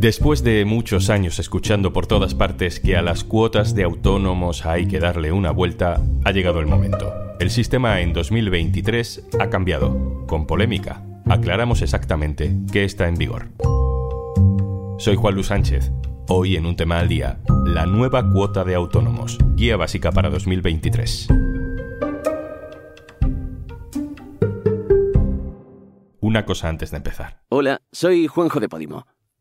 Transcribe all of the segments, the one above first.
Después de muchos años escuchando por todas partes que a las cuotas de autónomos hay que darle una vuelta, ha llegado el momento. El sistema en 2023 ha cambiado, con polémica. Aclaramos exactamente qué está en vigor. Soy Juan Luis Sánchez. Hoy en un tema al día, la nueva cuota de autónomos, guía básica para 2023. Una cosa antes de empezar. Hola, soy Juanjo de Podimo.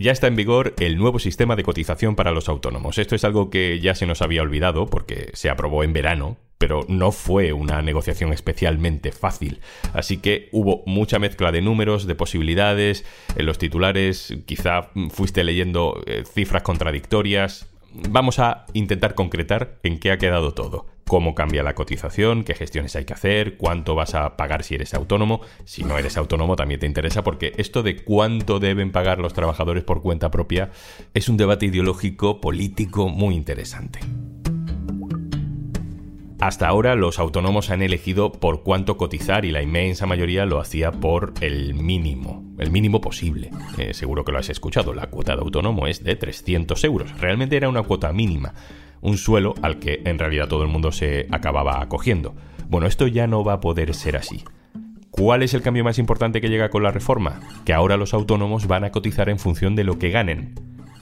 Ya está en vigor el nuevo sistema de cotización para los autónomos. Esto es algo que ya se nos había olvidado porque se aprobó en verano, pero no fue una negociación especialmente fácil. Así que hubo mucha mezcla de números, de posibilidades. En los titulares quizá fuiste leyendo eh, cifras contradictorias. Vamos a intentar concretar en qué ha quedado todo cómo cambia la cotización, qué gestiones hay que hacer, cuánto vas a pagar si eres autónomo. Si no eres autónomo también te interesa porque esto de cuánto deben pagar los trabajadores por cuenta propia es un debate ideológico político muy interesante. Hasta ahora los autónomos han elegido por cuánto cotizar y la inmensa mayoría lo hacía por el mínimo, el mínimo posible. Eh, seguro que lo has escuchado, la cuota de autónomo es de 300 euros. Realmente era una cuota mínima un suelo al que en realidad todo el mundo se acababa acogiendo. Bueno, esto ya no va a poder ser así. ¿Cuál es el cambio más importante que llega con la reforma? Que ahora los autónomos van a cotizar en función de lo que ganen.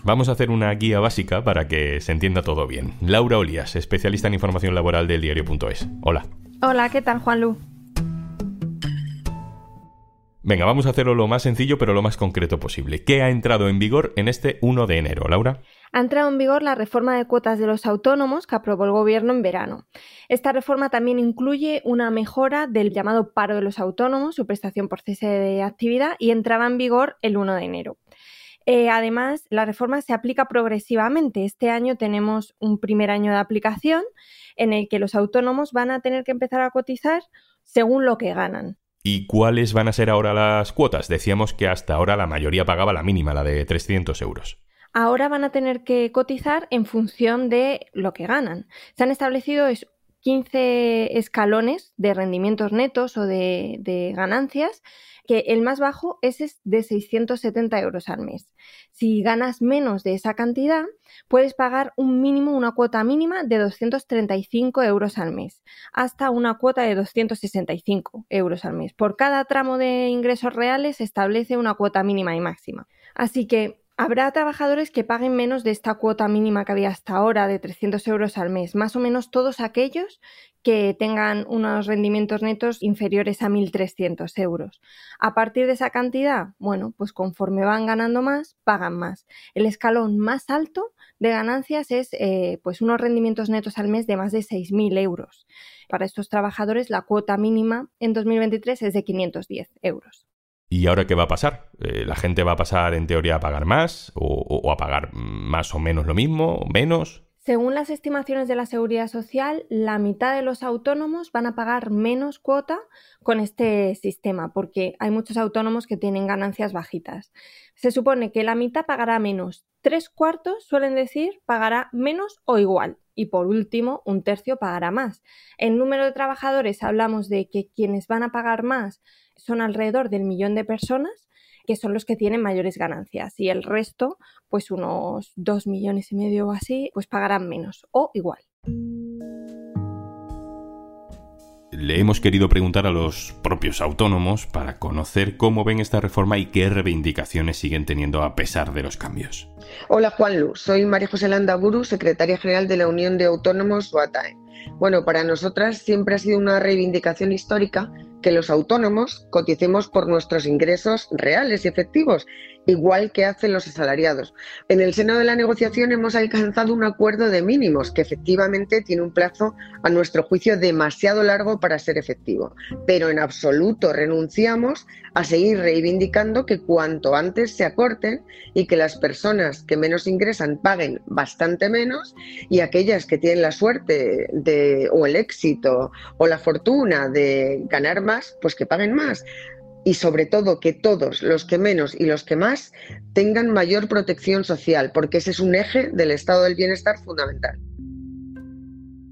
Vamos a hacer una guía básica para que se entienda todo bien. Laura Olías, especialista en información laboral del diario.es. Hola. Hola, ¿qué tal, Juanlu? Venga, vamos a hacerlo lo más sencillo pero lo más concreto posible. ¿Qué ha entrado en vigor en este 1 de enero, Laura? Ha entrado en vigor la reforma de cuotas de los autónomos que aprobó el Gobierno en verano. Esta reforma también incluye una mejora del llamado paro de los autónomos, su prestación por cese de actividad, y entraba en vigor el 1 de enero. Eh, además, la reforma se aplica progresivamente. Este año tenemos un primer año de aplicación en el que los autónomos van a tener que empezar a cotizar según lo que ganan. ¿Y cuáles van a ser ahora las cuotas? Decíamos que hasta ahora la mayoría pagaba la mínima, la de 300 euros ahora van a tener que cotizar en función de lo que ganan. Se han establecido 15 escalones de rendimientos netos o de, ganancias, que el más bajo es de 670 euros al mes. Si ganas menos de esa cantidad, puedes pagar un mínimo, una cuota mínima de 235 euros al mes, hasta una cuota de 265 euros al mes. Por cada tramo de ingresos reales se establece una cuota mínima y máxima. Así que Habrá trabajadores que paguen menos de esta cuota mínima que había hasta ahora de 300 euros al mes, más o menos todos aquellos que tengan unos rendimientos netos inferiores a 1.300 euros. A partir de esa cantidad, bueno, pues conforme van ganando más, pagan más. El escalón más alto de ganancias es eh, pues unos rendimientos netos al mes de más de 6.000 euros. Para estos trabajadores la cuota mínima en 2023 es de 510 euros. ¿Y ahora qué va a pasar? Eh, ¿La gente va a pasar en teoría a pagar más o, a pagar más o menos lo mismo, menos? Según las estimaciones de la Seguridad Social, la mitad de los autónomos van a pagar menos cuota con este sistema, porque hay muchos autónomos que tienen ganancias bajitas. Se supone que la mitad pagará menos. Tres cuartos, suelen decir, pagará menos o igual. Y por último, un tercio pagará más. En número de trabajadores hablamos de que quienes van a pagar más son alrededor del millón de personas que son los que tienen mayores ganancias y el resto, pues unos dos millones y medio o así, pues pagarán menos o igual. Le hemos querido preguntar a los propios autónomos para conocer cómo ven esta reforma y qué reivindicaciones siguen teniendo a pesar de los cambios. Hola Juanlu, soy María José Landaburu, secretaria general de la Unión de Autónomos UATAE. Bueno, para nosotras siempre ha sido una reivindicación histórica que los autónomos coticemos por nuestros ingresos reales y efectivos, igual que hacen los asalariados. En el seno de la negociación hemos alcanzado un acuerdo de mínimos que efectivamente tiene un plazo, a nuestro juicio, demasiado largo para ser efectivo, pero en absoluto renunciamos a seguir reivindicando que cuanto antes se acorten y que las personas que menos ingresan paguen bastante menos y aquellas que tienen la suerte de, o el éxito o la fortuna de ganar más, pues que paguen más y sobre todo que todos, los que menos y los que más, tengan mayor protección social, porque ese es un eje del estado del bienestar fundamental.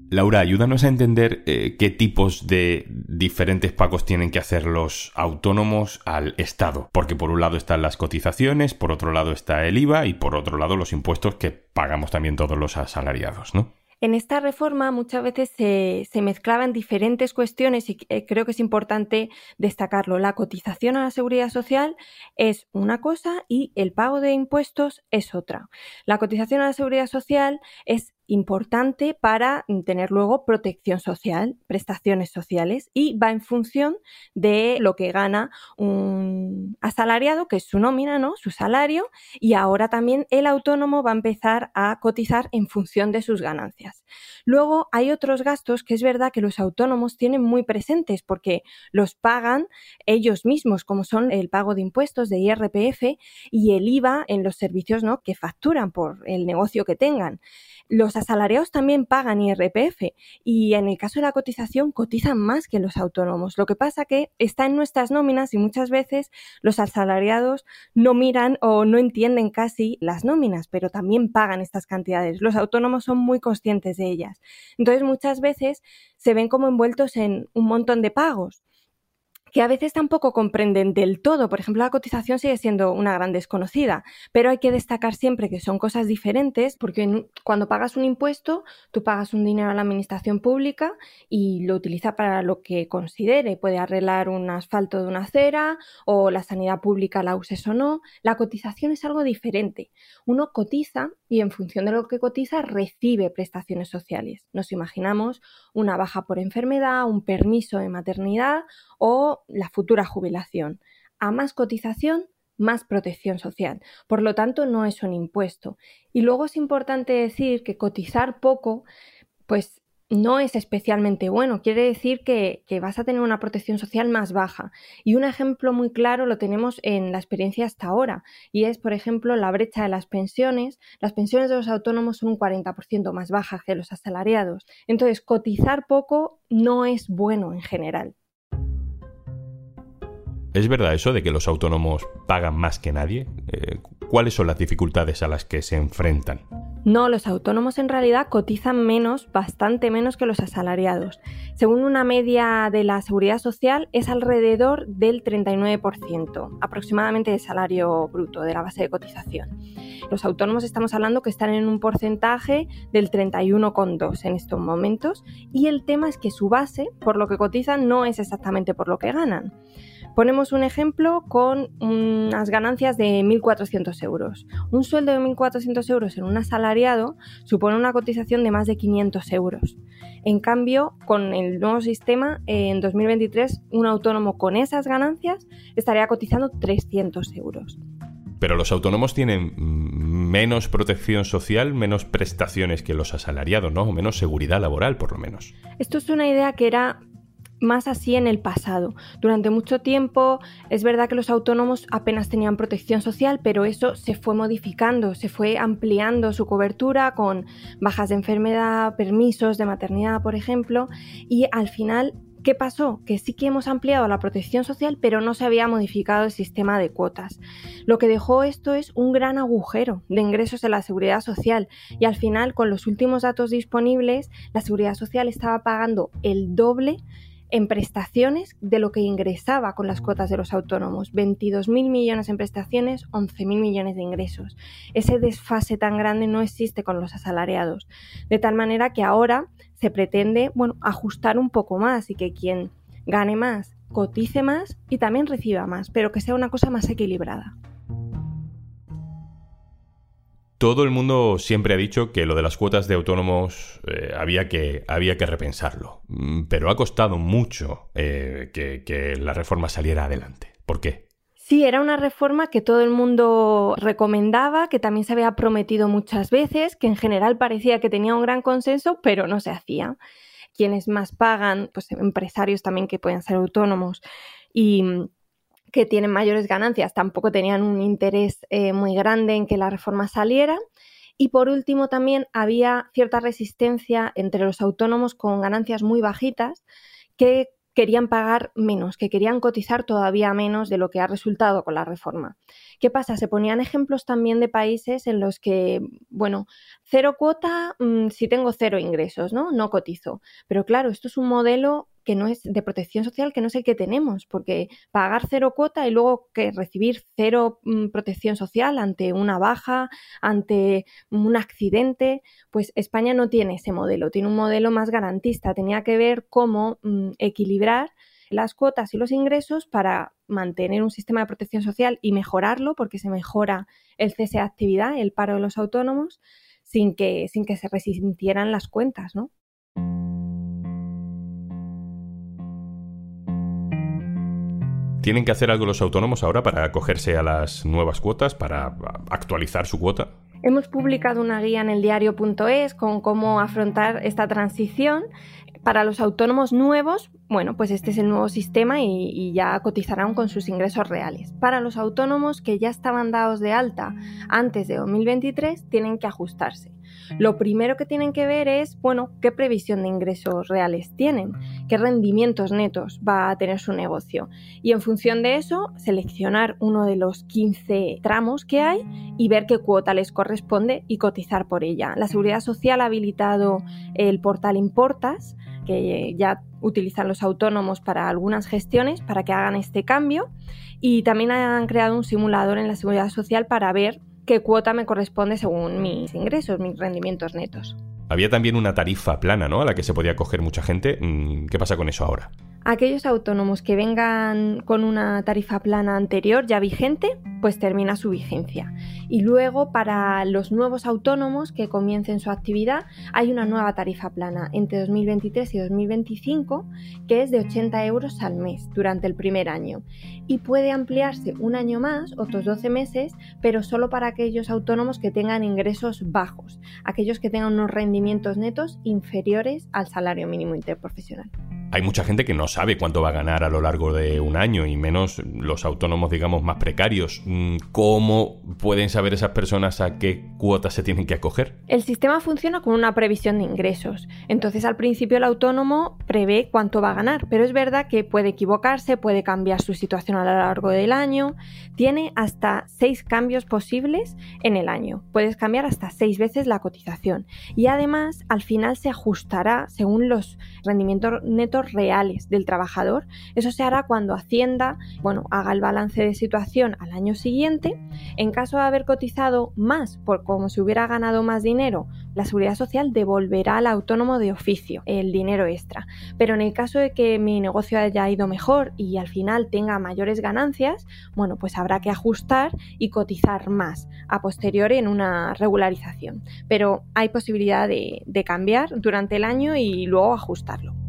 Laura, ayúdanos a entender eh, qué tipos de diferentes pagos tienen que hacer los autónomos al Estado. Porque por un lado están las cotizaciones, por otro lado está el IVA y por otro lado los impuestos que pagamos también todos los asalariados, ¿no? En esta reforma muchas veces se, mezclaban diferentes cuestiones y eh, creo que es importante destacarlo. La cotización a la seguridad social es una cosa y el pago de impuestos es otra. La cotización a la seguridad social es importante para tener luego protección social, prestaciones sociales y va en función de lo que gana un asalariado, que es su nómina, ¿no? Su salario y ahora también el autónomo va a empezar a cotizar en función de sus ganancias. Luego hay otros gastos que es verdad que los autónomos tienen muy presentes porque los pagan ellos mismos, como son el pago de impuestos de IRPF y el IVA en los servicios, ¿no? que facturan por el negocio que tengan. Los asalariados también pagan IRPF y en el caso de la cotización cotizan más que los autónomos. Lo que pasa que está en nuestras nóminas y muchas veces los asalariados no miran o no entienden casi las nóminas, pero también pagan estas cantidades. Los autónomos son muy conscientes de ellas. Entonces muchas veces se ven como envueltos en un montón de pagos que a veces tampoco comprenden del todo. Por ejemplo, la cotización sigue siendo una gran desconocida, pero hay que destacar siempre que son cosas diferentes porque cuando pagas un impuesto, tú pagas un dinero a la administración pública y lo utiliza para lo que considere. Puede arreglar un asfalto de una acera o la sanidad pública la uses o no. La cotización es algo diferente. Uno cotiza y en función de lo que cotiza recibe prestaciones sociales. Nos imaginamos una baja por enfermedad, un permiso de maternidad o la futura jubilación. A más cotización, más protección social. Por lo tanto, no es un impuesto. Y luego es importante decir que cotizar poco, pues no es especialmente bueno. Quiere decir que, vas a tener una protección social más baja. Y un ejemplo muy claro lo tenemos en la experiencia hasta ahora. Y es, por ejemplo, la brecha de las pensiones. Las pensiones de los autónomos son un 40% más bajas que los asalariados. Entonces, cotizar poco no es bueno en general. ¿Es verdad eso de que los autónomos pagan más que nadie? Eh, ¿Cuáles son las dificultades a las que se enfrentan? No, los autónomos en realidad cotizan menos, bastante menos que los asalariados. Según una media de la seguridad social, es alrededor del 39%, aproximadamente de salario bruto, de la base de cotización. Los autónomos estamos hablando que están en un porcentaje del 31,2 en estos momentos y el tema es que su base, por lo que cotizan, no es exactamente por lo que ganan. Ponemos un ejemplo con unas ganancias de 1.400 euros. Un sueldo de 1.400 euros en un asalariado supone una cotización de más de 500 euros. En cambio, con el nuevo sistema, en 2023, un autónomo con esas ganancias estaría cotizando 300 euros. Pero los autónomos tienen menos protección social, menos prestaciones que los asalariados, ¿no? O menos seguridad laboral, por lo menos. Esto es una idea que era más así en el pasado. Durante mucho tiempo es verdad que los autónomos apenas tenían protección social, pero eso se fue modificando, se fue ampliando su cobertura con bajas de enfermedad, permisos de maternidad, por ejemplo, y al final ¿Qué pasó? Que sí que hemos ampliado la protección social, pero no se había modificado el sistema de cuotas. Lo que dejó esto es un gran agujero de ingresos en la seguridad social y al final, con los últimos datos disponibles, la seguridad social estaba pagando el doble en prestaciones de lo que ingresaba con las cuotas de los autónomos. 22.000 millones en prestaciones, 11.000 millones de ingresos. Ese desfase tan grande no existe con los asalariados. De tal manera que ahora se pretende bueno, ajustar un poco más y que quien gane más, cotice más y también reciba más, pero que sea una cosa más equilibrada. Todo el mundo siempre ha dicho que lo de las cuotas de autónomos eh, había, que, había que repensarlo, mm, pero ha costado mucho eh, que, que la reforma saliera adelante. ¿Por qué? Sí, era una reforma que todo el mundo recomendaba, que también se había prometido muchas veces, que en general parecía que tenía un gran consenso, pero no se hacía. Quienes más pagan, pues empresarios también que pueden ser autónomos y que tienen mayores ganancias tampoco tenían un interés eh, muy grande en que la reforma saliera. Y por último, también había cierta resistencia entre los autónomos con ganancias muy bajitas que querían pagar menos, que querían cotizar todavía menos de lo que ha resultado con la reforma. ¿Qué pasa? Se ponían ejemplos también de países en los que, bueno, cero cuota mm, si tengo cero ingresos, ¿no? No cotizo. Pero claro, esto es un modelo que no es de protección social, que no es el que tenemos, porque pagar cero cuota y luego que recibir cero mm, protección social ante una baja, ante un accidente, pues España no tiene ese modelo, tiene un modelo más garantista, tenía que ver cómo mm, equilibrar las cuotas y los ingresos para mantener un sistema de protección social y mejorarlo, porque se mejora el cese de actividad, el paro de los autónomos, sin que, sin que se resintieran las cuentas, ¿no? ¿Tienen que hacer algo los autónomos ahora para acogerse a las nuevas cuotas, para actualizar su cuota? Hemos publicado una guía en el diario.es con cómo afrontar esta transición. Para los autónomos nuevos, bueno, pues este es el nuevo sistema y, y, ya cotizarán con sus ingresos reales. Para los autónomos que ya estaban dados de alta antes de 2023, tienen que ajustarse. Lo primero que tienen que ver es, bueno, qué previsión de ingresos reales tienen, qué rendimientos netos va a tener su negocio. Y en función de eso, seleccionar uno de los 15 tramos que hay y ver qué cuota les corresponde y cotizar por ella. La Seguridad Social ha habilitado el portal Importas, que ya utilizan los autónomos para algunas gestiones, para que hagan este cambio. Y también han creado un simulador en la Seguridad Social para ver qué cuota me corresponde según mis ingresos, mis rendimientos netos. Había también una tarifa plana, ¿no? A la que se podía coger mucha gente. Mm, ¿Qué pasa con eso ahora? Aquellos autónomos que vengan con una tarifa plana anterior ya vigente, pues termina su vigencia. Y luego para los nuevos autónomos que comiencen su actividad hay una nueva tarifa plana entre 2023 y 2025 que es de 80 euros al mes durante el primer año y puede ampliarse un año más, otros 12 meses, pero solo para aquellos autónomos que tengan ingresos bajos, aquellos que tengan unos rendimientos netos inferiores al salario mínimo interprofesional hay mucha gente que no sabe cuánto va a ganar a lo largo de un año y menos los autónomos, digamos, más precarios. Mm, ¿Cómo pueden saber esas personas a qué cuotas se tienen que acoger? El sistema funciona con una previsión de ingresos. Entonces, al principio el autónomo prevé cuánto va a ganar, pero es verdad que puede equivocarse, puede cambiar su situación a lo largo del año. Tiene hasta seis cambios posibles en el año. Puedes cambiar hasta seis veces la cotización. Y además, al final se ajustará según los rendimientos netos reales del trabajador. Eso se hará cuando Hacienda, bueno, haga el balance de situación al año siguiente. En caso de haber cotizado más por como si hubiera ganado más dinero, la Seguridad Social devolverá al autónomo de oficio el dinero extra. Pero en el caso de que mi negocio haya ido mejor y al final tenga mayores ganancias, bueno, pues habrá que ajustar y cotizar más a posteriori en una regularización. Pero hay posibilidad de, de cambiar durante el año y luego ajustarlo.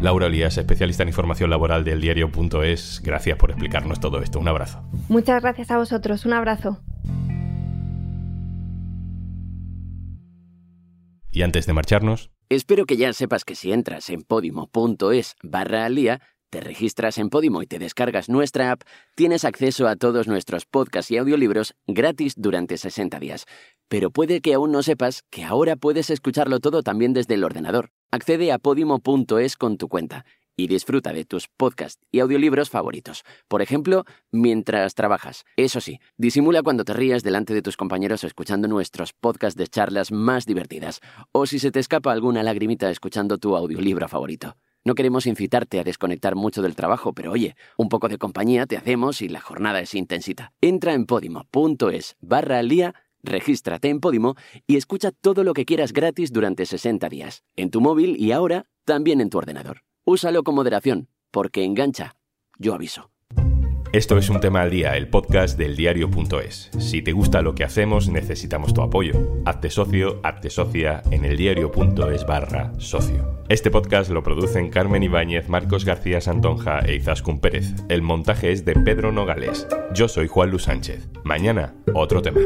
Laura Olías, especialista en información laboral del diario.es, gracias por explicarnos todo esto. Un abrazo. Muchas gracias a vosotros. Un abrazo. Y antes de marcharnos... Espero que ya sepas que si entras en podimo.es barra alía, te registras en Podimo y te descargas nuestra app, tienes acceso a todos nuestros podcasts y audiolibros gratis durante 60 días. Pero puede que aún no sepas que ahora puedes escucharlo todo también desde el ordenador. Accede a podimo.es con tu cuenta y disfruta de tus podcasts y audiolibros favoritos. Por ejemplo, mientras trabajas. Eso sí, disimula cuando te rías delante de tus compañeros escuchando nuestros podcasts de charlas más divertidas, o si se te escapa alguna lagrimita escuchando tu audiolibro favorito. No queremos incitarte a desconectar mucho del trabajo, pero oye, un poco de compañía te hacemos y la jornada es intensita. Entra en podimo.es barra al Regístrate en Podimo y escucha todo lo que quieras gratis durante 60 días, en tu móvil y ahora también en tu ordenador. Úsalo con moderación, porque engancha. Yo aviso. Esto es un tema al día, el podcast del diario.es. Si te gusta lo que hacemos, necesitamos tu apoyo. Hazte socio, hazte socia en el diario.es barra socio. Este podcast lo producen Carmen Ibáñez, Marcos García Santonja e Izaskun Pérez. El montaje es de Pedro Nogales. Yo soy Juan Luis Sánchez. Mañana, otro tema.